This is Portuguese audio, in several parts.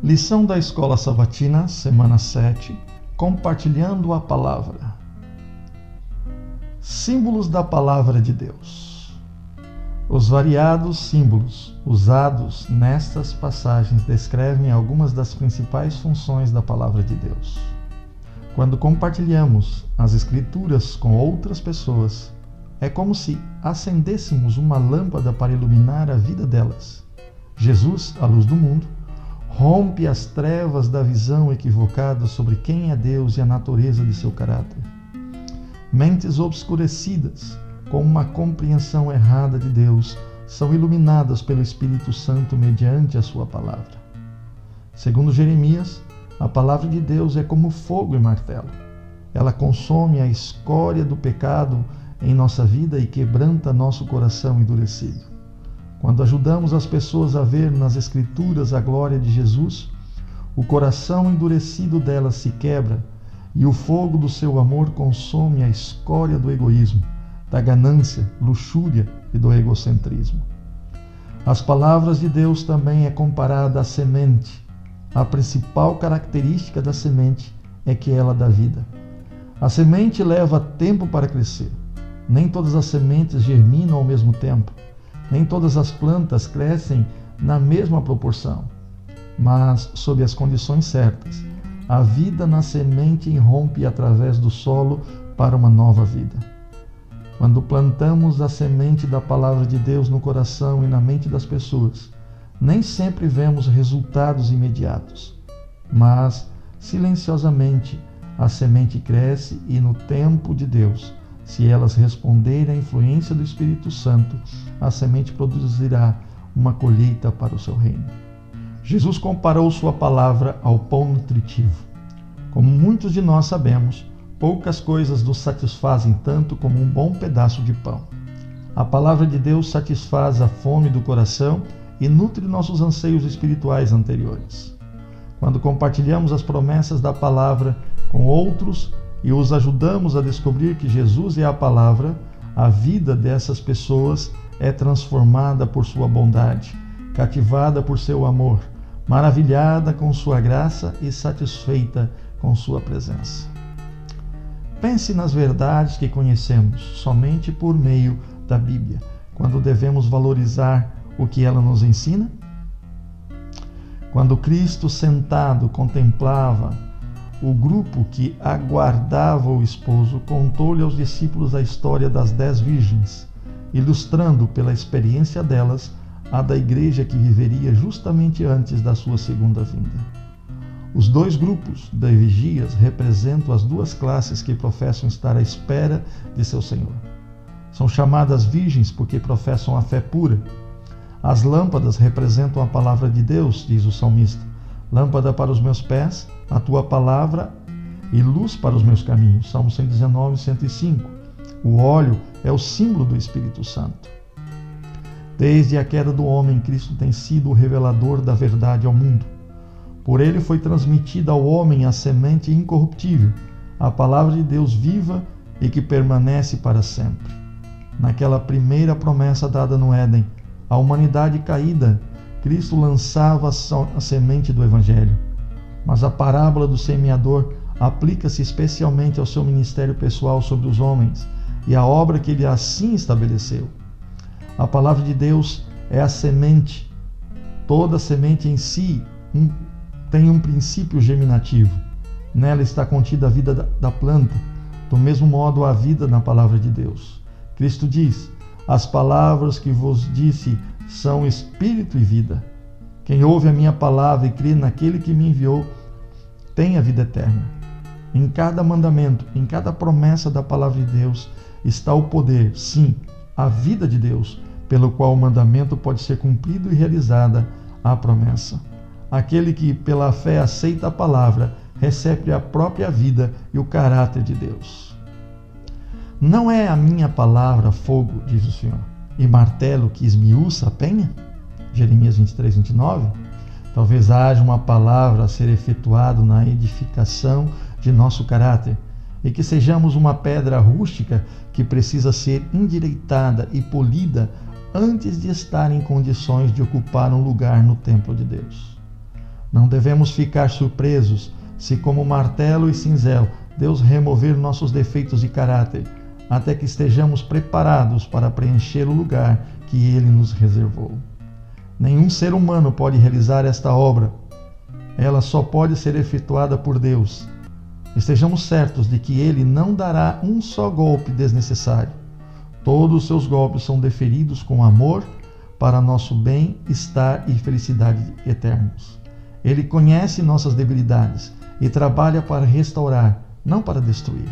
Lição da Escola Sabatina, semana 7, compartilhando a palavra. Símbolos da palavra de Deus. Os variados símbolos usados nestas passagens descrevem algumas das principais funções da palavra de Deus. Quando compartilhamos as Escrituras com outras pessoas, é como se acendêssemos uma lâmpada para iluminar a vida delas. Jesus, a luz do mundo, rompe as trevas da visão equivocada sobre quem é Deus e a natureza de seu caráter. Mentes obscurecidas, com uma compreensão errada de Deus, são iluminadas pelo Espírito Santo mediante a sua palavra. Segundo Jeremias, a palavra de Deus é como fogo e martelo. Ela consome a escória do pecado em nossa vida e quebranta nosso coração endurecido. Quando ajudamos as pessoas a ver nas Escrituras a glória de Jesus, o coração endurecido delas se quebra e o fogo do seu amor consome a escória do egoísmo, da ganância, luxúria e do egocentrismo. As palavras de Deus também é comparada à semente. A principal característica da semente é que ela dá vida. A semente leva tempo para crescer. Nem todas as sementes germinam ao mesmo tempo. Nem todas as plantas crescem na mesma proporção, mas sob as condições certas. A vida na semente irrompe através do solo para uma nova vida. Quando plantamos a semente da palavra de Deus no coração e na mente das pessoas, nem sempre vemos resultados imediatos, mas silenciosamente a semente cresce e no tempo de Deus se elas responderem à influência do Espírito Santo, a semente produzirá uma colheita para o seu reino. Jesus comparou sua palavra ao pão nutritivo. Como muitos de nós sabemos, poucas coisas nos satisfazem tanto como um bom pedaço de pão. A palavra de Deus satisfaz a fome do coração e nutre nossos anseios espirituais anteriores. Quando compartilhamos as promessas da palavra com outros, e os ajudamos a descobrir que Jesus é a palavra, a vida dessas pessoas é transformada por sua bondade, cativada por seu amor, maravilhada com sua graça e satisfeita com sua presença. Pense nas verdades que conhecemos somente por meio da Bíblia, quando devemos valorizar o que ela nos ensina. Quando Cristo sentado contemplava o grupo que aguardava o esposo contou-lhe aos discípulos a história das dez virgens, ilustrando pela experiência delas a da igreja que viveria justamente antes da sua segunda vinda. Os dois grupos de vigias representam as duas classes que professam estar à espera de seu Senhor. São chamadas virgens porque professam a fé pura. As lâmpadas representam a palavra de Deus, diz o salmista lâmpada para os meus pés, a tua palavra e luz para os meus caminhos. Salmo 119, 105. O óleo é o símbolo do Espírito Santo. Desde a queda do homem, Cristo tem sido o revelador da verdade ao mundo. Por ele foi transmitida ao homem a semente incorruptível, a palavra de Deus viva e que permanece para sempre. Naquela primeira promessa dada no Éden, a humanidade caída Cristo lançava a semente do Evangelho. Mas a parábola do semeador aplica-se especialmente ao seu ministério pessoal sobre os homens e à obra que ele assim estabeleceu. A palavra de Deus é a semente. Toda semente em si tem um princípio germinativo. Nela está contida a vida da, da planta. Do mesmo modo, a vida na palavra de Deus. Cristo diz: As palavras que vos disse são espírito e vida. Quem ouve a minha palavra e crê naquele que me enviou, tem a vida eterna. Em cada mandamento, em cada promessa da palavra de Deus, está o poder, sim, a vida de Deus, pelo qual o mandamento pode ser cumprido e realizada a promessa. Aquele que pela fé aceita a palavra, recebe a própria vida e o caráter de Deus. Não é a minha palavra fogo, diz o Senhor e martelo que esmiuça a penha? Jeremias 23, 29. Talvez haja uma palavra a ser efetuado na edificação de nosso caráter e que sejamos uma pedra rústica que precisa ser endireitada e polida antes de estar em condições de ocupar um lugar no templo de Deus. Não devemos ficar surpresos se, como martelo e cinzel, Deus remover nossos defeitos de caráter, até que estejamos preparados para preencher o lugar que Ele nos reservou. Nenhum ser humano pode realizar esta obra. Ela só pode ser efetuada por Deus. Estejamos certos de que Ele não dará um só golpe desnecessário. Todos os seus golpes são deferidos com amor para nosso bem-estar e felicidade eternos. Ele conhece nossas debilidades e trabalha para restaurar, não para destruir.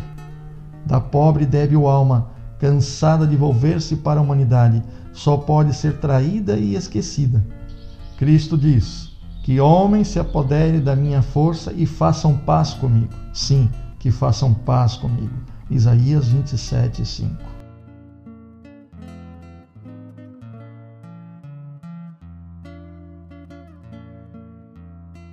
Da pobre e débil alma, cansada de volver-se para a humanidade, só pode ser traída e esquecida. Cristo diz: Que homens se apoderem da minha força e façam paz comigo. Sim, que façam paz comigo. Isaías 27, 5.